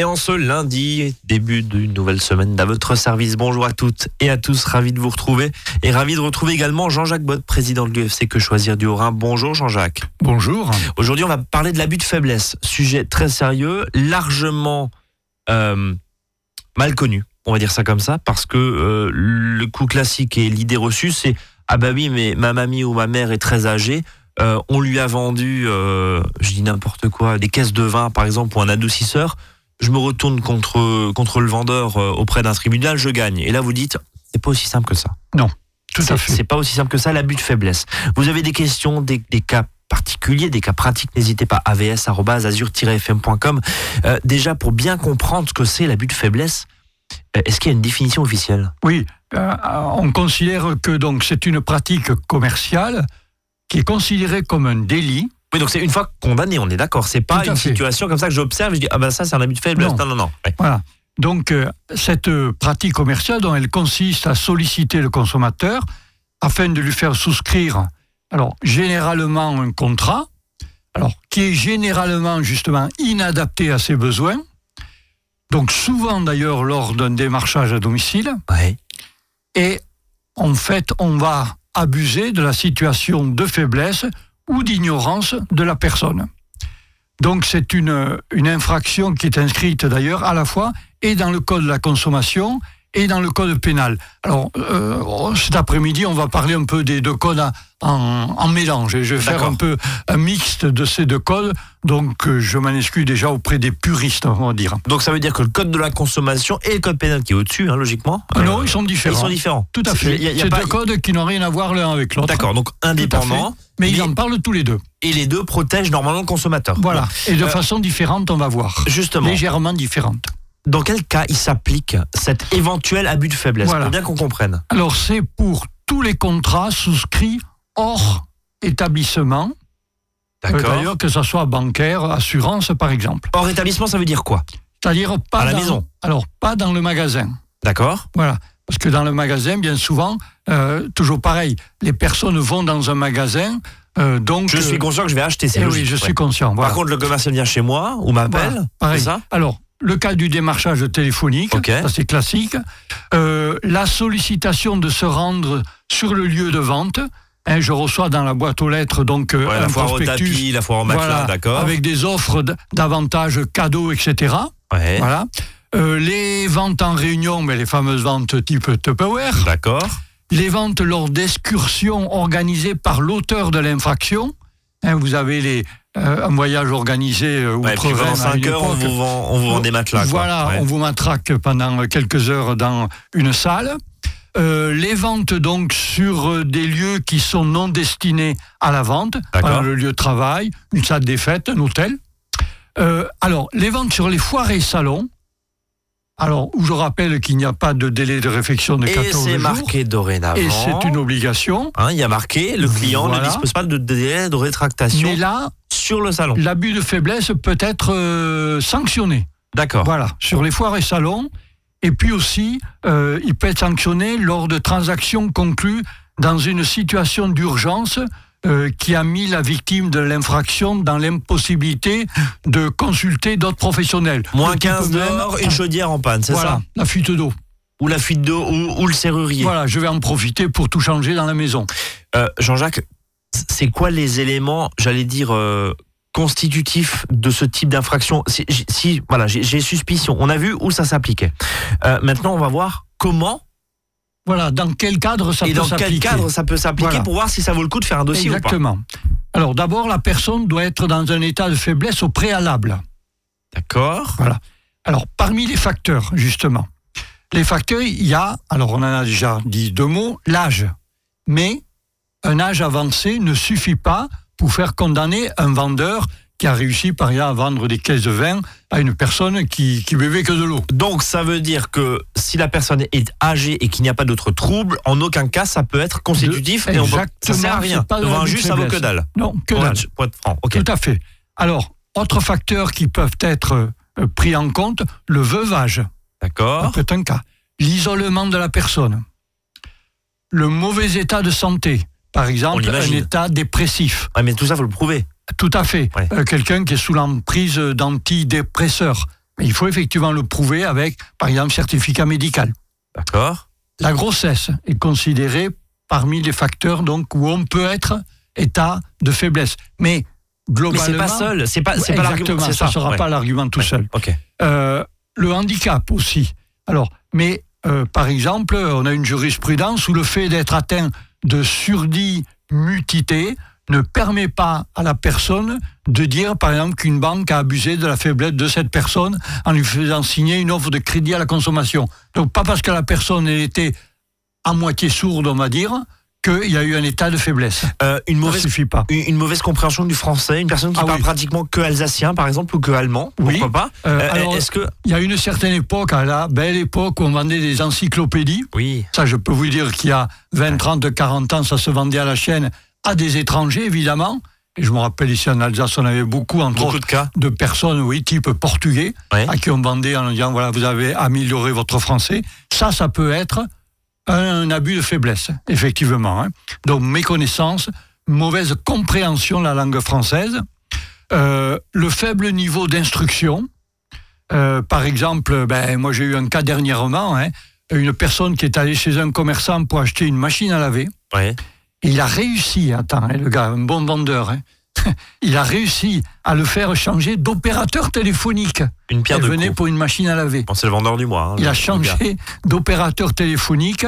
Et en ce lundi, début d'une nouvelle semaine à votre service, bonjour à toutes et à tous, ravi de vous retrouver et ravi de retrouver également Jean-Jacques Bott, président de l'UFC Que Choisir du Haut-Rhin. Bonjour Jean-Jacques. Bonjour. Aujourd'hui, on va parler de l'abus de faiblesse, sujet très sérieux, largement euh, mal connu, on va dire ça comme ça, parce que euh, le coup classique et l'idée reçue, c'est ah bah oui, mais ma mamie ou ma mère est très âgée, euh, on lui a vendu, je dis n'importe quoi, des caisses de vin par exemple ou un adoucisseur. Je me retourne contre contre le vendeur euh, auprès d'un tribunal, je gagne. Et là vous dites, c'est pas aussi simple que ça. Non, tout à fait. c'est pas aussi simple que ça, l'abus de faiblesse. Vous avez des questions, des, des cas particuliers, des cas pratiques, n'hésitez pas, avs.azur-fm.com. Euh, déjà, pour bien comprendre ce que c'est l'abus de faiblesse, euh, est-ce qu'il y a une définition officielle? Oui, euh, on considère que donc c'est une pratique commerciale qui est considérée comme un délit. Oui, donc c'est une fois condamné, on est d'accord. C'est pas une fait. situation comme ça que j'observe je dis, ah ben ça, c'est un abus de faiblesse. Non. Non, non, non. Ouais. Voilà. Donc euh, cette euh, pratique commerciale, dont elle consiste à solliciter le consommateur afin de lui faire souscrire, alors généralement un contrat, alors qui est généralement justement inadapté à ses besoins. Donc souvent d'ailleurs lors d'un démarchage à domicile. Ouais. et en fait, on va abuser de la situation de faiblesse ou d'ignorance de la personne. Donc c'est une, infraction qui est inscrite d'ailleurs à la fois et dans le code de la consommation et dans le code pénal. Alors euh, cet après-midi, on va parler un peu des deux codes en, en mélange. Et je vais faire un peu un mixte de ces deux codes. Donc euh, je m'en excuse déjà auprès des puristes, on va dire. Donc ça veut dire que le code de la consommation et le code pénal qui est au-dessus, hein, logiquement. Ah non, euh, ils sont différents. Ils sont différents. Tout à fait. C'est deux codes qui n'ont rien à voir l'un avec l'autre. D'accord, donc Tout à fait. indépendant. Mais ils en parlent tous les deux. Et les deux protègent normalement le consommateur. Voilà. Et de Euh, façon différente, on va voir. Justement. Légèrement différente. Dans quel cas il s'applique cet éventuel abus de faiblesse Voilà. Pour bien qu'on comprenne. Alors, c'est pour tous les contrats souscrits hors établissement. Euh, D'accord. D'ailleurs, que ce soit bancaire, assurance, par exemple. Hors établissement, ça veut dire quoi? C'est-à-dire pas À la dans- maison. Alors, pas dans le magasin. D'accord. Voilà. Parce que dans le magasin, bien souvent, euh, toujours pareil, les personnes vont dans un magasin, euh, donc... Je suis conscient que je vais acheter, c'est eh oui, je ouais. suis conscient. Voilà. Par contre, le commercial vient chez moi ou m'appelle. Voilà, pareil. C'est ça? Alors, le cas du démarchage téléphonique, ça c'est classique. Euh, la sollicitation de se rendre sur le lieu de vente. Hein, je reçois dans la boîte aux lettres donc euh, Ouais, un la foire au prospectus, tapis, la foire au matelas, voilà, d'accord. avec des offres d'avantages cadeaux, etc. Ouais. Voilà. Euh, les ventes en réunion, mais les fameuses ventes type Tupperware. D'accord. Les ventes lors d'excursions organisées par l'auteur de l'infraction. Hein, vous avez les, euh, un voyage organisé euh, Ouais, puis outre-Rhin pendant à 5 une heures, on vous vend, on vous vend des matelas. quoi. Voilà, Ouais. on vous matraque pendant quelques heures dans une salle. Euh, les ventes donc sur euh, des lieux qui sont non destinés à la vente. Voilà, le lieu de travail, une salle des fêtes, un hôtel. Alors, les ventes sur les foires et salons, alors où je rappelle qu'il n'y a pas de délai de réflexion de Et 14 c'est jours, marqué dorénavant. et c'est une obligation. Hein, il y a marqué, le client ne dispose pas de délai de rétractation Mais là, sur le salon. l'abus de faiblesse peut être euh, sanctionné. D'accord. Voilà, sur les foires et salons. Et puis aussi, euh, il peut être sanctionné lors de transactions conclues dans une situation d'urgence euh, qui a mis la victime de l'infraction dans l'impossibilité de consulter d'autres professionnels. Moins Le type 15 même- dehors, une chaudière en panne, c'est Voilà, ça? la fuite d'eau. Ou la fuite d'eau, ou, ou le serrurier. Voilà, je vais en profiter pour tout changer dans la maison. Euh, Jean-Jacques, c'est quoi les éléments, j'allais dire, euh, constitutifs de ce type d'infraction? Si, si- voilà, j'ai j'ai suspicion. On a vu où ça s'appliquait. Euh, maintenant, on va voir comment Voilà, dans quel cadre ça et peut dans quel s'appliquer. cadre ça peut s'appliquer Voilà. pour voir si ça vaut le coup de faire un dossier Exactement. Alors d'abord, la personne doit être dans un état de faiblesse au préalable. ou pas. D'accord. Alors, parmi les facteurs, justement, les facteurs, il y a, alors on en a déjà dit deux mots, l'âge. Mais un âge avancé ne suffit pas pour faire condamner un vendeur qui a réussi, par exemple, à vendre des caisses de vin à une personne qui, qui buvait que de l'eau. Donc, ça veut dire que si la personne est âgée et qu'il n'y a pas d'autres troubles, en aucun cas ça peut être constitutif De- et on peut, ça sert à rien. pas de Devant un juge, ça vaut que dalle. Non, que dalle. pour être franc. Ok. Tout à fait. Alors, autres facteurs qui peuvent être euh, pris en compte, le veuvage. D'accord. peut être un cas. L'isolement de la personne. Le mauvais état de santé. Par exemple, un état dépressif. Ouais, mais tout ça, faut le prouver. Tout à fait. Ouais. Euh, Quelqu'un qui est sous l'emprise d'antidépresseurs. Mais il faut effectivement le prouver avec, par exemple, certificat médical. D'accord. La grossesse est considérée parmi les facteurs donc où on peut être état de faiblesse. Mais globalement, Mais c'est pas seul, c'est pas, c'est pas l'argument. exactement, c'est ça ne ça. sera ouais. pas l'argument tout seul. Ok. Euh, le handicap aussi. Alors, mais euh, par exemple, on a une jurisprudence où le fait d'être atteint de surdit mutité ne permet pas à la personne de dire, par exemple, qu'une banque a abusé de la faiblesse de cette personne en lui faisant signer une offre de crédit à la consommation. Donc, pas parce que la personne était à moitié sourde, on va dire, qu'il y a eu un état de faiblesse. Euh, une Ça mauvaise suffit pas. une une mauvaise compréhension du français, une personne qui Ah parle oui. pratiquement que alsacien, par exemple, ou que allemand, Oui. pourquoi pas Euh, Euh, alors- Est-ce que Il y a une certaine époque, à la belle époque, où on vendait des encyclopédies. oui, Ça, je peux vous dire qu'il y a 20, 30, 40 ans, ça se vendait à la chaîne à des étrangers, évidemment. Et je me rappelle ici en Alsace, on avait beaucoup, entre beaucoup autres, de cas. de personnes, oui, type portugais, à qui on vendait en disant, voilà, vous avez amélioré votre français. Ça, ça peut être un, abus de faiblesse, effectivement. hein. Donc, méconnaissance, mauvaise compréhension de la langue française, euh, le faible niveau d'instruction. Euh, par exemple, ben, moi j'ai eu un cas dernièrement, hein, une personne qui est allée chez un commerçant pour acheter une machine à laver. Ouais. Il a réussi, attends, hein, le gars, un bon vendeur, hein, il a réussi à le faire changer d'opérateur téléphonique. Une pierre Elle de venait pour une machine à laver. Bon, c'est le vendeur du mois. hein, Il a changé d'opérateur téléphonique.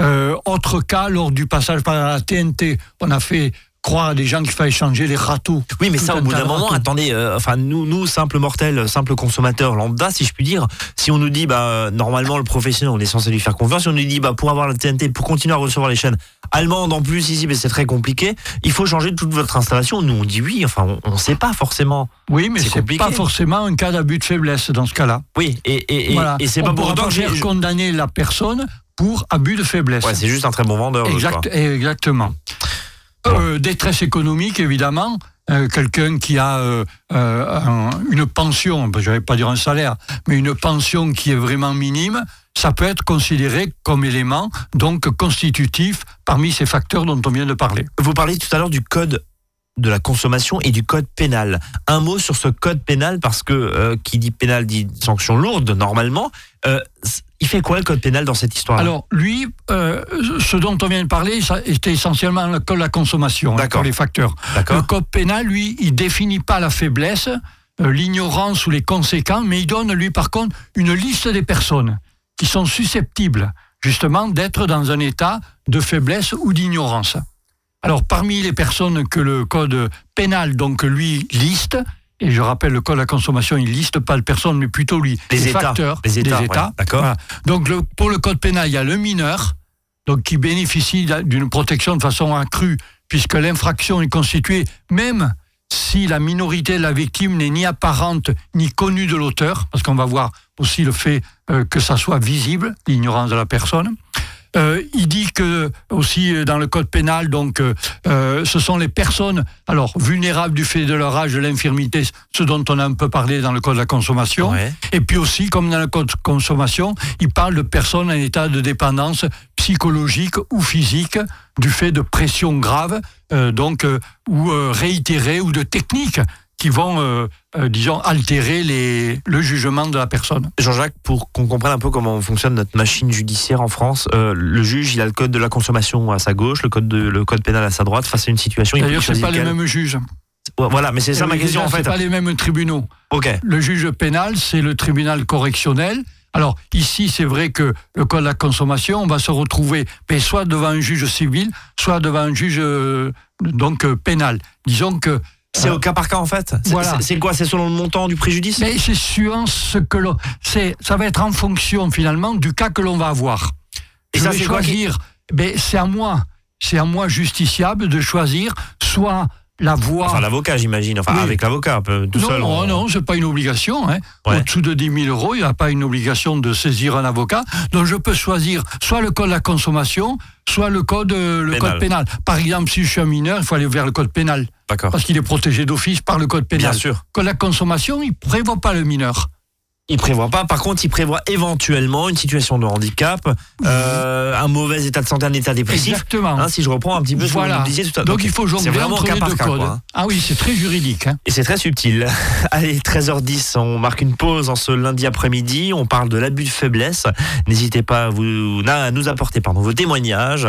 Euh, autre cas, lors du passage par la TNT, on a fait croire à des gens qu'il fallait changer les râteaux. Oui, mais ça, au bout d'un moment, attendez, euh, enfin, nous, nous, simples mortels, simples consommateurs lambda, si je puis dire, si on nous dit, bah, normalement, le professionnel, on est censé lui faire confiance, si on nous dit, bah, pour avoir la TNT, pour continuer à recevoir les chaînes allemandes en plus, ici, mais c'est très compliqué, il faut changer toute votre installation. Nous, on dit oui, enfin, on ne sait pas forcément. Oui, mais C'est pas forcément un cas d'abus de faiblesse dans ce cas-là. Oui, et, et, Voilà. et c'est pas pour autant que j'ai. faire condamner la personne pour abus de faiblesse. Ouais, c'est juste un très bon vendeur. Exact, exactement. Euh, détresse économique, évidemment. Euh, Quelqu'un qui a euh, un- une pension, ben, je vais pas dire un salaire, mais une pension qui est vraiment minime, ça peut être considéré comme élément donc constitutif parmi ces facteurs dont on vient de parler. Vous parliez tout à l'heure du code de la consommation et du code pénal. Un mot sur ce code pénal parce que qui dit pénal dit sanction lourde normalement. Il fait quoi le code pénal dans cette histoire Alors, lui, euh, ce dont on vient de parler, ça était essentiellement le code de la consommation, hein, pour les facteurs. Le code pénal, lui, il définit pas la faiblesse, euh, l'ignorance ou les conséquences, mais il donne, lui, par contre, une liste des personnes qui sont susceptibles, justement, d'être dans un état de faiblesse ou d'ignorance. Alors, parmi les personnes que le code pénal, donc, lui, liste, et je rappelle, le code de la consommation, il liste pas les personnes, mais plutôt, lui, Les États. facteurs, Les États, des ouais, d'accord. Voilà. Donc, le- pour le code pénal, il y a le mineur, donc qui bénéficie d'une protection de façon accrue, puisque l'infraction est constituée, même si la minorité de la victime n'est ni apparente ni connue de l'auteur, parce qu'on va voir aussi le fait euh, que ça soit visible, l'ignorance de la personne. Euh, il dit que aussi euh, dans le code pénal, donc euh, ce sont les personnes alors vulnérables du fait de leur âge, de l'infirmité, ce dont on a un peu parlé dans le code de la consommation. Ouais. Et puis aussi, comme dans le code de consommation, il parle de personnes en état de dépendance psychologique ou physique du fait de pression grave, euh, donc ou réitérée ou de techniques qui vont, euh, euh, disons, altérer les, le jugement de la personne. Jean-Jacques, pour qu'on comprenne un peu comment fonctionne notre machine judiciaire en France, euh, le juge, il a le code de la consommation à sa gauche, le code, de, le code pénal à sa droite. Face à une situation, il D'ailleurs, choisir pas les mêmes juges. Voilà, mais c'est ça ma question en fait. Pas les mêmes tribunaux. Ok. Le juge pénal, c'est le tribunal correctionnel. Alors ici, c'est vrai que le code de la consommation, on va se retrouver mais soit devant un juge civil, soit devant un juge euh, donc euh, pénal. Disons que C'est euh, au cas par cas en fait. C'est Voilà. c'est- c'est quoi? C'est selon le montant du préjudice? Mais c'est suivant ce que l'on, c'est, ça va être en fonction finalement du cas que l'on va avoir. Et Je ça, c'est qui- choisir. Mais c'est à moi, c'est à moi justiciable de choisir soit la voie. Enfin, l'avocat, j'imagine. Enfin, Oui. avec l'avocat, tout non, seul. non, on- non, c'est pas une obligation. Hein. Ouais. Au-dessous de 10 000 euros, il n'y a pas une obligation de saisir un avocat. Donc je peux choisir soit le code de la consommation, soit le code, euh, le Pénal. code pénal. Par exemple, si je suis un mineur, il faut aller vers le code pénal, D'accord. parce qu'il est protégé d'office par le code pénal. Bien sûr. Le code de la consommation, il ne prévoit pas le mineur. Il prévoit pas. Par contre, il prévoit éventuellement une situation de handicap, euh, un mauvais état de santé, un état dépressif. Exactement. Hein, si je reprends un petit peu ce que vous disiez tout à l'heure. Donc, il faut jongler vraiment entre cas les deux codes. Hein. Ah oui, c'est très juridique. Hein. Et c'est très subtil. Allez, 13h10, on marque une pause en ce lundi après-midi. On parle de l'abus de faiblesse. N'hésitez pas à, vous, nous apporter pardon, vos témoignages.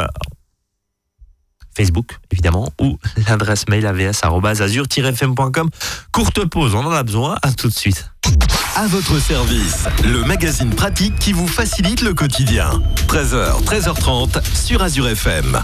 Facebook évidemment, ou l'adresse mail avs-azur-fm.com. Courte pause, on en a besoin, à tout de suite. À votre service, le magazine pratique qui vous facilite le quotidien. 13h, 13h30 sur Azure FM.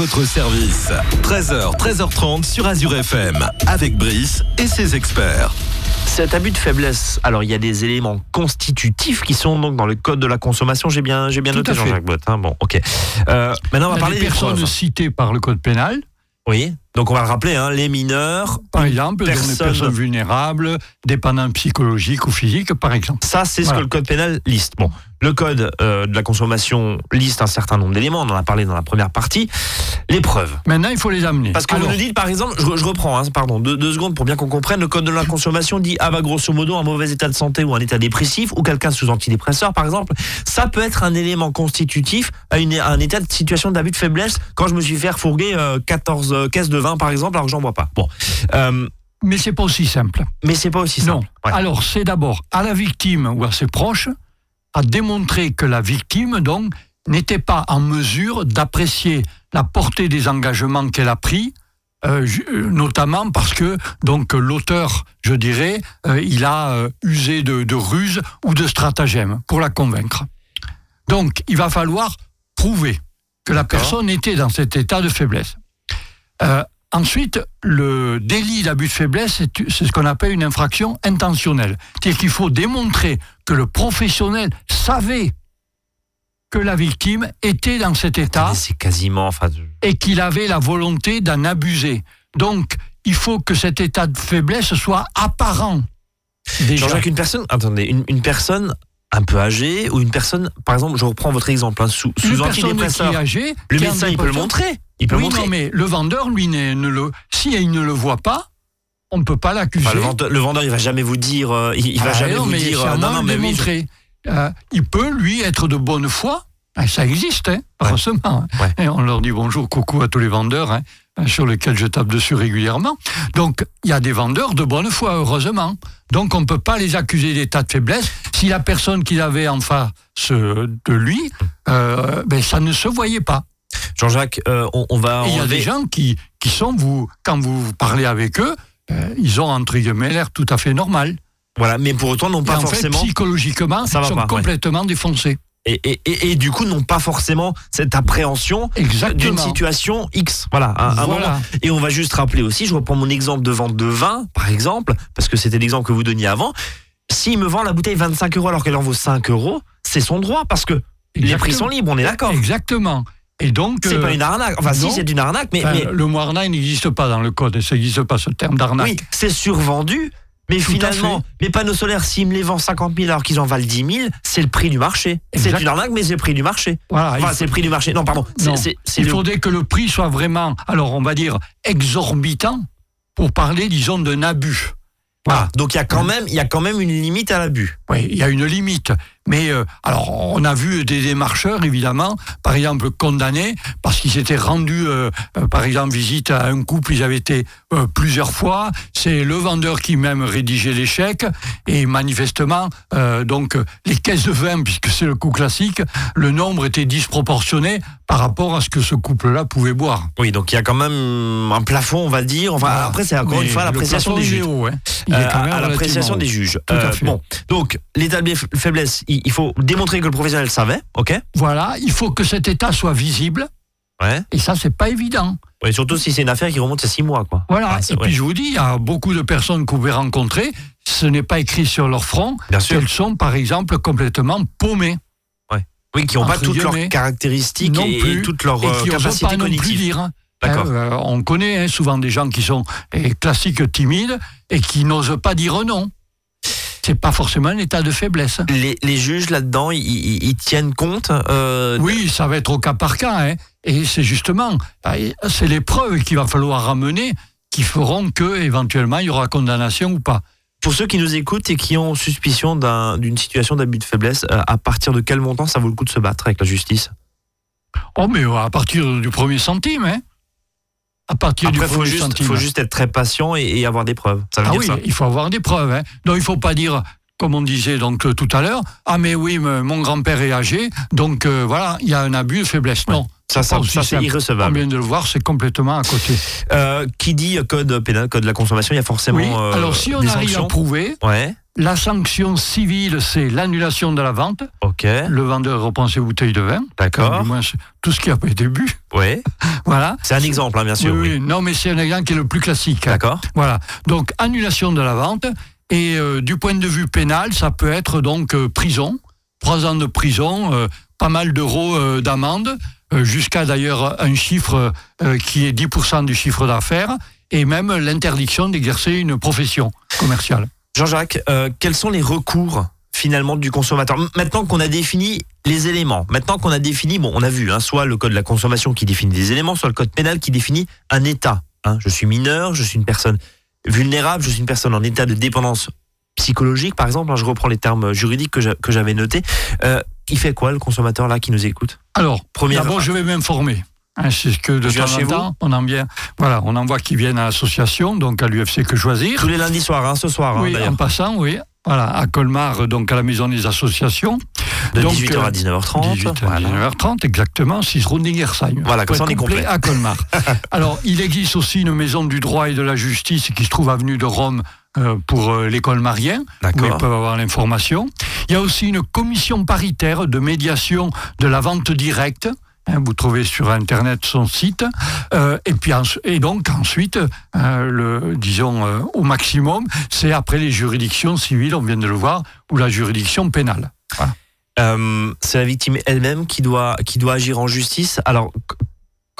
Votre service. 13h, 13h30 sur Azure FM. Avec Brice et ses experts. Cet abus de faiblesse, alors il y a des éléments constitutifs qui sont donc dans le code de la consommation. J'ai bien, j'ai bien Tout noté à fait. Jean-Jacques Bott. hein. Bon, ok. Euh, maintenant, on va parler des personnes preuves. citées par le code pénal, Oui. Donc on va le rappeler, hein, les mineurs. par exemple, donc des Personne- personnes vulnérables, dépendants psychologiques ou physiques, par exemple. Ça, c'est ce que le code pénal liste. Bon, le code euh, de la consommation liste un certain nombre d'éléments. On en a parlé dans la première partie. Les preuves. Maintenant, il faut les amener. Parce que Alors, vous nous dites, par exemple, je, je reprends, hein, pardon, deux, deux secondes pour bien qu'on comprenne, le code de la consommation dit, ah bah grosso modo, un mauvais état de santé ou un état dépressif, ou quelqu'un sous antidépresseur, par exemple, ça peut être un élément constitutif à, une, à un état de situation d'abus de faiblesse quand je me suis fait refourguer euh, 14 euh, caisses de vin, par exemple, alors que j'en bois pas. Bon, Euh, mais c'est pas aussi simple. mais c'est pas aussi Non. simple. Ouais. Alors, c'est d'abord à la victime ou à ses proches à démontrer que la victime, donc, n'était pas en mesure d'apprécier la portée des engagements qu'elle a pris euh, euh, notamment parce que donc l'auteur, je dirais, euh, il a euh, usé de, de ruse ou de stratagème pour la convaincre. Donc, il va falloir prouver que la personne était dans cet état de faiblesse. Ensuite, le délit d'abus de faiblesse, c'est ce qu'on appelle une infraction intentionnelle. C'est-à-dire qu'il faut démontrer que le professionnel savait que la victime était dans cet état C'est quasiment. Enfin, et qu'il avait la volonté d'en abuser. Donc, il faut que cet état de faiblesse soit apparent. Déjà. Jean-Jacques, une personne, attendez, une, une personne un peu âgée ou une personne, par exemple, je reprends votre exemple, hein, sous, Une sous personne qui est âgée, Le médecin, il peut le montrer. Il peut le Oui, montrer. non, mais le vendeur, lui, ne, ne le, si il ne le voit pas, on ne peut pas l'accuser. Enfin, le, vendeur, le vendeur, il va jamais vous dire, euh, il, il va Ah, jamais non, vous dire, euh, non, non, mais oui, je-. Euh, il peut, lui, être de bonne foi. Ah, Ça existe, hein, heureusement. hein. Ouais. Et on leur dit bonjour, coucou à tous les vendeurs, hein, sur lesquels je tape dessus régulièrement. Donc, il y a des vendeurs de bonne foi, heureusement. Donc, on ne peut pas les accuser d'état de faiblesse. Si la personne qu'il avait en face de lui, ben, ça ne se voyait pas. Jean-Jacques, euh, on, on va il y a des gens qui, qui sont, vous, quand vous parlez avec eux, euh, ils ont entre guillemets l'air tout à fait normal. Voilà, mais pour autant, non Mais pas en forcément. fait, psychologiquement, Ça ils va sont pas, ouais. complètement défoncés. et, et, et, et du coup, n'ont pas forcément cette appréhension d'une situation X. Voilà, un. Et on va juste rappeler aussi, je reprends mon exemple de vente de vin, par exemple, parce que c'était l'exemple que vous donniez avant. S'il me vend la bouteille 25 euros alors qu'elle en vaut 5 euros, c'est son droit, parce que les Exactement. prix sont libres, on est d'accord. Exactement. Et donc, C'est euh, pas une arnaque. Enfin, si, c'est une arnaque, mais, enfin, mais le mot arnaque n'existe pas dans le code. Ça n'existe pas ce terme d'arnaque. oui, c'est survendu. Mais Tout finalement, mes panneaux solaires, s'ils me les vendent 50 000 alors qu'ils en valent 10 000, c'est le prix du marché. C'est une arnaque, mais c'est le prix du marché. Voilà, il Enfin, faut- c'est le prix du marché. Non, pardon. Il le- faudrait que le prix soit vraiment, alors on va dire, exorbitant pour parler, disons, d'un abus. Voilà. Donc il y a quand même, il y a quand même une limite à l'abus. Oui, il y a une limite. Mais euh, alors, on a vu des démarcheurs, évidemment, par exemple, condamnés parce qu'ils s'étaient rendus, euh, euh, par exemple, visite à un couple, ils avaient été plusieurs fois. C'est le vendeur qui même rédigeait les chèques. Et manifestement, donc, les caisses de vin, puisque c'est le coup classique, le nombre était disproportionné par rapport à ce que ce couple-là pouvait boire. Oui, donc il y a quand même un plafond, on va dire. Enfin, Voilà. après, c'est encore une fois l'appréciation des juges. haut, hein. Il est quand même à l'appréciation des juges. Tout à fait. bon, donc l'état de faiblesse, il faut démontrer que le professionnel savait, ok Voilà, il faut que cet état soit visible. Ouais. Et ça, c'est pas évident. Ouais, surtout si c'est une affaire qui remonte à six mois, quoi. Voilà. Ah, et vrai. puis je vous dis, il y a beaucoup de personnes que vous pouvez rencontrer. Ce n'est pas écrit sur leur front Bien sûr. qu'elles sont, par exemple, complètement paumées. Oui, qui n'ont pas toutes leurs caractériques non et, et plus, toutes leurs et euh, qui capacités pas non plus dire. D'accord. Euh, on connaît hein, souvent des gens qui sont eh, classiques timides et qui n'osent pas dire non. C'est pas forcément un état de faiblesse. Les, les juges là-dedans, ils, tiennent compte. euh, Oui, ça va être au cas par cas. hein. Et c'est justement, bah, c'est les preuves qu'il va falloir ramener qui feront que éventuellement il y aura condamnation ou pas. Pour ceux qui nous écoutent et qui ont suspicion d'un- d'une situation d'abus de faiblesse, euh, à partir de quel montant ça vaut le coup de se battre avec la justice? Oh, mais à partir du premier centime, hein. À partir Après, du faut juste, centime. faut juste être très patient et, et avoir des preuves. Ça veut ah dire oui, ça il faut avoir des preuves. Hein. Donc il faut pas dire, comme on disait donc euh, tout à l'heure, ah mais oui, mon grand-père est âgé, donc euh, voilà, il y a un abus de faiblesse. Non, Ça, ça, aussi ça, c'est simple. On irrecevable. vient de le voir, c'est complètement à côté. Euh, qui dit code pénal, code de la consommation, il y a forcément oui. euh, Alors si on des arrive sanctions. à prouver, Ouais, la sanction civile, c'est l'annulation de la vente. ok, Le vendeur reprend ses bouteilles de vin. d'accord. Du moins, tout ce qui a pas été bu. Ouais, Voilà. c'est un exemple, hein, bien sûr. Oui, oui. oui. Non, mais c'est un exemple qui est le plus classique. D'accord. Voilà. Donc, annulation de la vente. Et euh, du point de vue pénal, ça peut être donc euh, prison, trois ans de prison, euh, pas mal d'euros d'amende, jusqu'à d'ailleurs un chiffre qui est 10% du chiffre d'affaires, et même l'interdiction d'exercer une profession commerciale. Jean-Jacques, euh, quels sont les recours finalement du consommateur? Maintenant qu'on a défini les éléments, maintenant qu'on a défini, bon, on a vu, hein, soit le code de la consommation qui définit des éléments, soit le code pénal qui définit un état. hein. Je suis mineur, je suis une personne vulnérable, je suis une personne en état de dépendance psychologique, par exemple. hein, je reprends les termes juridiques que j'avais notés. Euh, il fait quoi le consommateur là qui nous écoute? Alors, Première- d'abord, je vais m'informer. Hein, c'est ce que de temps en temps, on en vient. Voilà, on envoie qui viennent à l'association, donc à l'UFC que choisir. Tous les lundis soirs, hein, ce soir hein, oui, en passant, oui. Voilà, à Colmar, donc à la maison des associations. De Donc, 18h à 19h30. 18 à Voilà. 19h30, exactement, 6 rue Ningersheim. Voilà, comme ça, on est complet. à Colmar. Alors, il existe aussi une maison du droit et de la justice qui se trouve avenue de Rome euh, pour euh, les colmariens, où ils peuvent avoir l'information. Il y a aussi une commission paritaire de médiation de la vente directe. Hein, vous trouvez sur Internet son site. Euh, et, puis, et donc, ensuite, euh, disons, euh, au maximum, c'est après les juridictions civiles, on vient de le voir, ou la juridiction pénale. C'est la victime elle-même qui doit, qui doit agir en justice. Alors,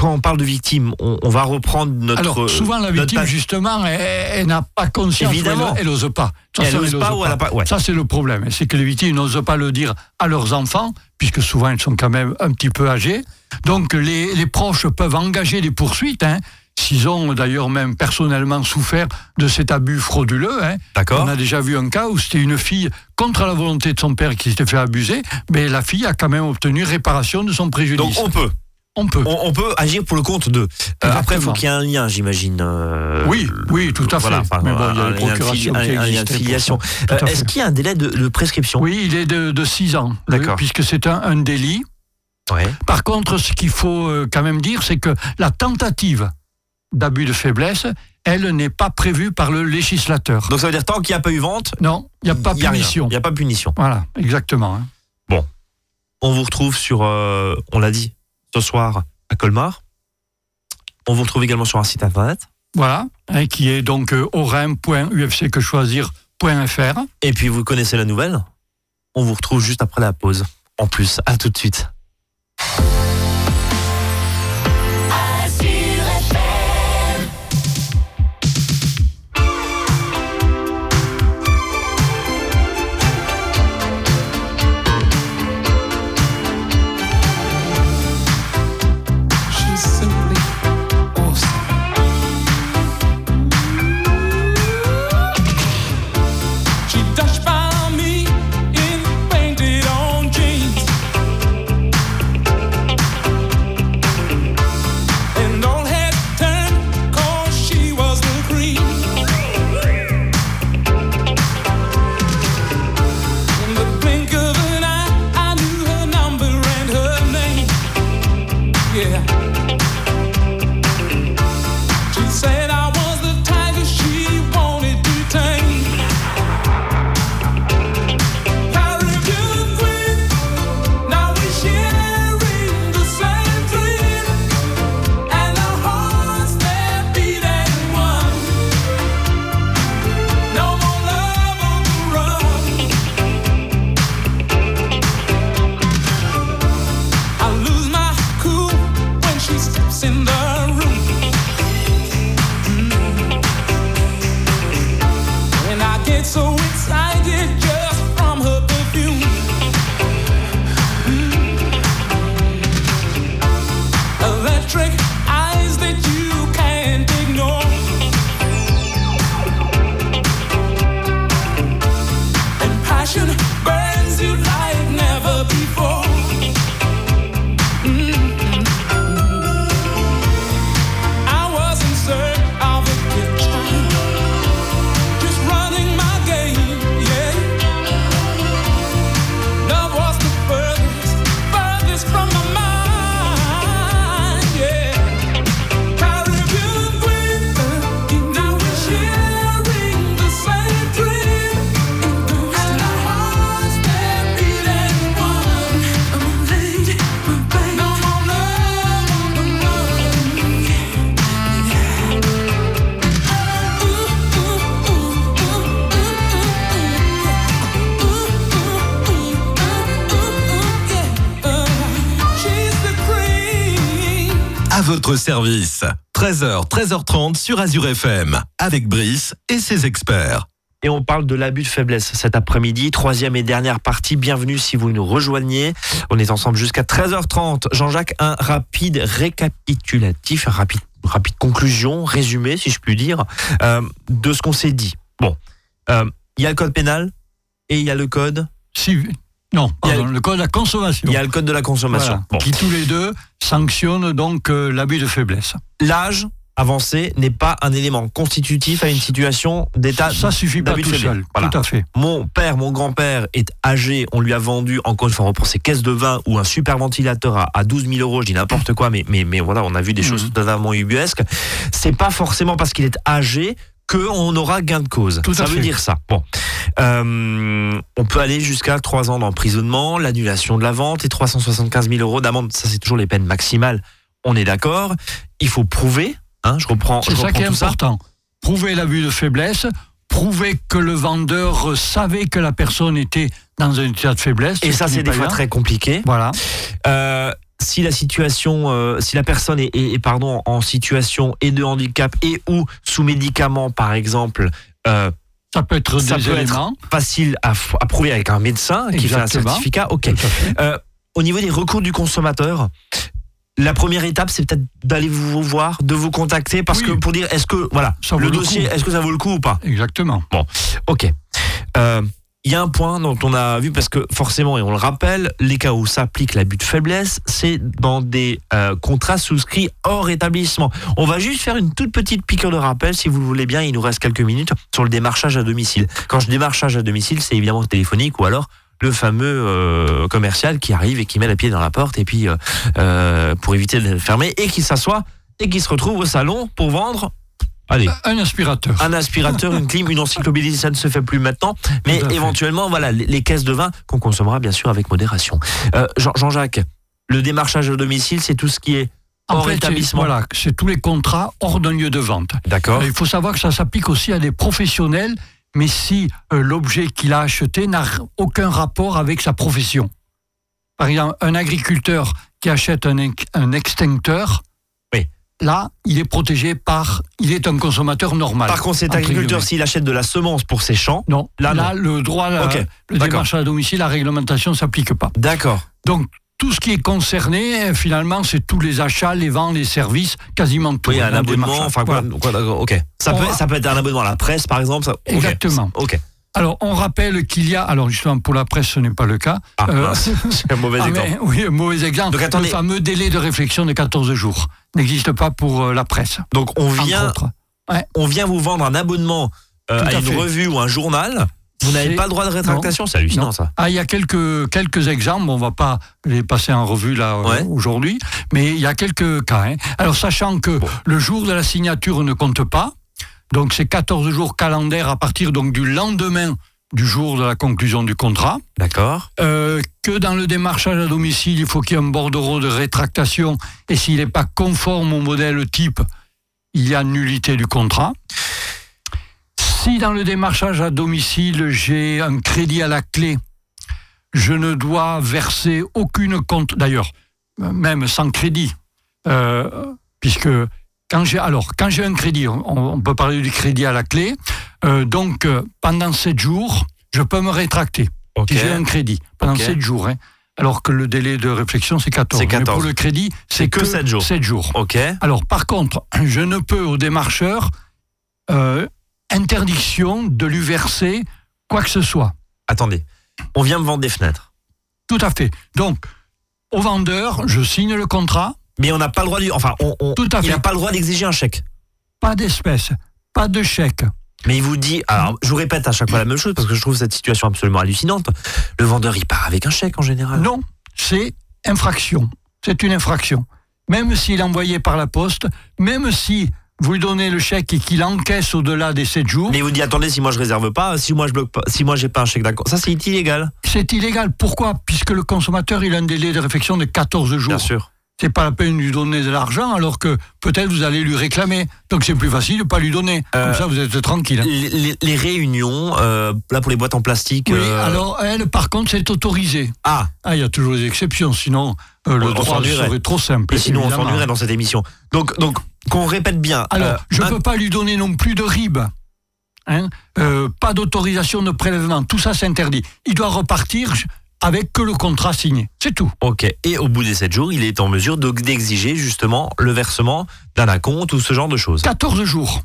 quand on parle de victime, on, on va reprendre notre. Alors, souvent, la victime, justement, elle, elle n'a pas conscience. Évidemment. Elle n'ose pas. Ça, Elle n'ose pas ou elle a pas- ouais. Ça, c'est le problème. C'est que les victimes n'osent pas le dire à leurs enfants, puisque souvent, elles sont quand même un petit peu âgées. Donc, les, les proches peuvent engager des poursuites. Hein, S'ils ont d'ailleurs même personnellement souffert de cet abus frauduleux, hein. D'accord. on a déjà vu un cas où c'était une fille contre la volonté de son père qui s'était fait abuser, mais la fille a quand même obtenu réparation de son préjudice. Donc on peut, on peut. on, on peut agir pour le compte de. Euh, après, il faut qu'il y ait un lien, j'imagine. euh, Oui, oui, tout à fait. Voilà, enfin, Mais bon, il y a un les de procurations fili- qui un- un lien de existaient pour filiation. Euh, Est-ce qu'il y a un délai de, de prescription? Oui, il est de, de 6 ans. D'accord. Puisque c'est un, un délit. Ouais. Par contre, ce qu'il faut quand même dire, c'est que la tentative d'abus de faiblesse, elle n'est pas prévue par le législateur. Donc ça veut dire tant qu'il n'y a pas eu vente, non, il n'y a pas y a punition. Il n'y a pas punition. Voilà, exactement. hein. On vous retrouve sur, on l'a dit, ce soir à Colmar. On vous retrouve également sur un site internet. Voilà, hein, qui est donc euh, orem.ufcquechoisir.fr. Et puis vous connaissez la nouvelle. On vous retrouve juste après la pause. En plus, à tout de suite. Service. 13h, 13h30 sur Azure FM. Avec Brice et ses experts. Et on parle de l'abus de faiblesse cet après-midi, troisième et dernière partie. Bienvenue si vous nous rejoignez. On est ensemble jusqu'à 13h30. Jean-Jacques, un rapide récapitulatif, un rapide, rapide conclusion, résumé, si je puis dire, euh, de ce qu'on s'est dit. Bon, euh, il y a le code pénal et il y a le code, Si, non, Il y a- pardon, le code de la consommation. il y a le code de la consommation. Voilà, Bon. qui tous les deux sanctionnent donc euh, l'abus de faiblesse. L'âge avancé n'est pas un élément constitutif à une situation d'état Ça suffit pas tout faiblesse. seul. Voilà. Tout à fait. Mon père, mon grand-père est âgé, on lui a vendu encore une fois pour ses caisses de vin ou un super ventilateur à, à 12 000 euros, je dis n'importe quoi, mais, mais, mais voilà, on a vu des choses Mhm. totalement ubuesques. C'est pas forcément parce qu'il est âgé qu'on aura gain de cause. Tout ça veut fait. dire ça. Bon. Euh, on peut aller jusqu'à 3 ans d'emprisonnement, l'annulation de la vente et 375 000 euros d'amende. Ça, c'est toujours les peines maximales. On est d'accord. Il faut prouver. Hein, je reprends, C'est ça qui est ça. important. Prouver l'abus de faiblesse, prouver que le vendeur savait que la personne était dans un état de faiblesse. Et ça, c'est des fois très compliqué. Voilà. Euh, si la situation, euh, si la personne est, est- est, pardon en situation et de handicap et ou sous médicaments par exemple, euh, Ça peut être Ça des peut être facile à, prouver avec un médecin qui fait un certificat. Ok. Euh, au niveau des recours du consommateur. La première étape, c'est peut-être d'aller vous voir, de vous contacter, parce Oui. que pour dire, est-ce que voilà, Ça le dossier, est-ce que ça vaut le coup ou pas? Exactement. Ok. Il y a un point dont on a vu, parce que forcément, et on le rappelle, les cas où s'applique l'abus de faiblesse, c'est dans des euh, contrats souscrits hors établissement. On va juste faire une toute petite piqûre de rappel, si vous le voulez bien, il nous reste quelques minutes, sur le démarchage à domicile. Quand je démarchage à domicile, c'est évidemment téléphonique ou alors le fameux euh, commercial qui arrive et qui met la pied dans la porte et puis euh, pour éviter de fermer et qui s'assoit et qui se retrouve au salon pour vendre allez Un aspirateur. un aspirateur, une clim, une encyclopédie, ça ne se fait plus maintenant. Mais éventuellement, voilà, les, caisses de vin qu'on consommera bien sûr avec modération. Euh, Jean- Jean-Jacques, le démarchage à domicile, c'est tout ce qui est En hors fait. Voilà, c'est tous les contrats hors d'un lieu de vente. D'accord. Il faut savoir que ça s'applique aussi à des professionnels, mais si euh, l'objet qu'il a acheté n'a aucun rapport avec sa profession. Par exemple, un agriculteur qui achète un, inc- un extincteur. Là, il est protégé par. Il est un consommateur normal. Par contre, cet agriculteur, s'il achète de la semence pour ses champs, Non, Là, là, le droit, la- Ok, le démarchage à domicile, la réglementation ne s'applique pas. d'accord. Donc, tout ce qui est concerné, finalement, c'est tous les achats, les ventes, les services, quasiment tout. Oui, un abonnement, enfin quoi, Voilà. quoi, d'accord, ok. Ça peut, ça peut être un abonnement à la presse, par exemple. ça-. Exactement. Ok. Alors, on rappelle qu'il y a, alors justement pour la presse, ce n'est pas le cas. Ah, Euh, mince. c'est un mauvais ah, exemple. mais, oui, un mauvais exemple. Donc, attendez. Le fameux délai de réflexion de 14 jours n'existe pas pour euh, la presse. Donc on vient, on vient vous vendre un abonnement euh, à, à une fait. revue ou un journal. Vous n'avez pas le droit de rétractation, c'est hallucinant Non. ça. Ah, il y a quelques, quelques exemples, on va pas les passer en revue là Ouais. aujourd'hui, mais il y a quelques cas. hein. Alors, sachant que le jour de la signature ne compte pas, donc c'est 14 jours calendaires à partir donc du lendemain du jour de la conclusion du contrat. D'accord. Euh, que dans le démarchage à domicile, il faut qu'il y ait un bordereau de rétractation et s'il n'est pas conforme au modèle type, il y a nullité du contrat. Si dans le démarchage à domicile, j'ai un crédit à la clé, je ne dois verser aucune compte, d'ailleurs, même sans crédit, euh, puisque quand j'ai alors quand j'ai un crédit, on, on peut parler du crédit à la clé, euh, donc euh, pendant 7 jours, je peux me rétracter si j'ai un crédit pendant Ok. 7 jours. hein. alors que le délai de réflexion, c'est 14. C'est Mais 14. pour le crédit, c'est que sept jours. 7 jours. Ok. Alors, par contre, je ne peux au démarcheur euh, interdiction de lui verser quoi que ce soit. Attendez. On vient me vendre des fenêtres. Tout à fait. Donc, au vendeur, je signe le contrat, Mais on n'a pas le droit de. Enfin, on, on- Tout à il n'a pas le droit d'exiger un chèque. pas d'espèce, pas de chèque. Mais il vous dit. Alors, je vous répète à chaque fois la même chose parce que je trouve cette situation absolument hallucinante. Le vendeur, il part avec un chèque en général. Non, c'est infraction. C'est une infraction. Même s'il est envoyé par la poste, même si vous lui donnez le chèque et qu'il encaisse au-delà des 7 jours, Mais il vous dit attendez, si moi je réserve pas, si moi je bloque pas, si moi j'ai pas un chèque d'accord, ça c'est illégal. c'est illégal. Pourquoi? Puisque le consommateur, il a un délai de réflexion de 14 jours. Bien sûr. C'est pas la peine de lui donner de l'argent alors que peut-être vous allez lui réclamer. Donc c'est plus facile de pas lui donner. Euh, Comme ça vous êtes tranquille. Les, les- les réunions, euh, là pour les boîtes en plastique. Oui, euh, alors elle par contre c'est autorisé. Ah, Ah, il y a toujours des exceptions, sinon euh, On- le on droit serait trop simple. et sinon on évidemment. s'ennuierait dans cette émission. Donc, donc qu'on répète bien. Alors, euh, je ne un- peux pas lui donner non plus de RIB. Hein Euh, pas d'autorisation de prélèvement. Tout ça, c'est interdit. Il doit repartir avec que le contrat signé. C'est tout. Ok. Et au bout des 7 jours, il est en mesure de- d'exiger justement le versement d'un acompte ou ce genre de choses. 14 jours.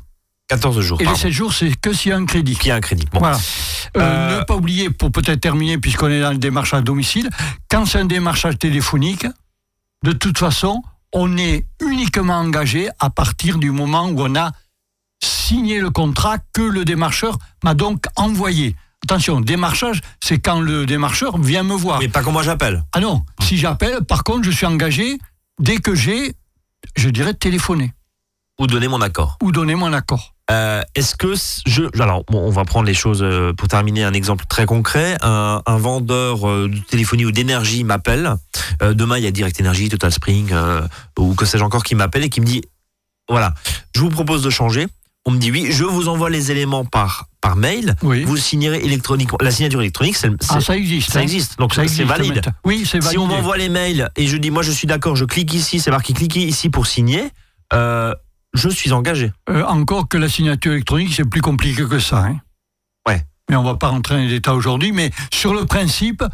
14 jours. Et les pardon. 7 jours, c'est que s'il y a un crédit. Qui a un crédit. Bon. Voilà. Euh, Euh, Ne pas oublier, pour peut-être terminer, puisqu'on est dans le démarchage à domicile, quand c'est un démarchage téléphonique, de toute façon, on est uniquement engagé à partir du moment où on a signé le contrat que le démarcheur m'a donc envoyé. Attention, démarchage, c'est quand le démarcheur vient me voir. Mais pas quand moi j'appelle. Ah non, si j'appelle, par contre, je suis engagé dès que j'ai, je dirais, téléphoné Ou donner mon accord. ou donné mon accord. Euh, Est-ce que je alors bon, on va prendre les choses euh, pour terminer un exemple très concret. Un, un vendeur euh, de téléphonie ou d'énergie m'appelle. Demain il y a Direct Energy, Total Spring ou que sais-je encore qui m'appelle et qui me dit voilà, je vous propose de changer. On me dit oui, je vous envoie les éléments par par mail. Oui. Vous signerez électroniquement. La signature électronique, c'est Ah, ça existe. ça hein. existe. Donc c'est valide. Oui, c'est validé. Si on m'envoie les mails et je dis moi je suis d'accord, je clique ici, c'est marqué cliquez ici pour signer. euh, je suis engagé. Euh, encore que la signature électronique, c'est plus compliqué que ça. hein. Ouais. Mais on va pas rentrer dans les détails aujourd'hui. Mais sur le principe,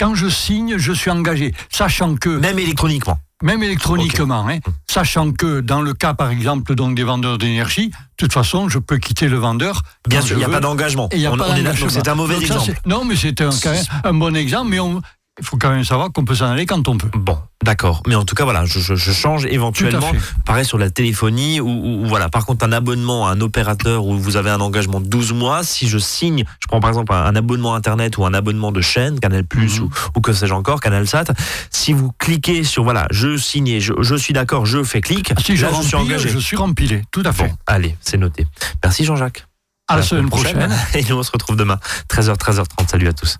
quand je signe, je suis engagé. Sachant que, Même électroniquement. Même électroniquement, hein, sachant que dans le cas, par exemple, donc des vendeurs d'énergie, de toute façon, je peux quitter le vendeur. Bien sûr, il n'y a pas d'engagement. C'est un mauvais Donc exemple. c'est- non, mais c'était un, bon exemple. Mais on- il faut quand même savoir qu'on peut s'en aller quand on peut. Bon, d'accord. Mais en tout cas, voilà, je, je- je change éventuellement. Pareil sur la téléphonie ou, ou- ou voilà. Par contre, un abonnement à un opérateur où vous avez un engagement de 12 mois, si je signe, je prends par exemple un, un abonnement internet ou un abonnement de chaîne, Canal Plus Mhm. ou, ou que sais-je encore, Canal Sat, si vous cliquez sur voilà, je signe, je, je suis d'accord, je fais clic, Si je là je suis engagé. je suis rempilé. Tout à fait. Bon, allez, c'est noté. Merci Jean-Jacques. à la semaine prochaine. Et nous on se retrouve demain, 13h, 13h30. Salut à tous.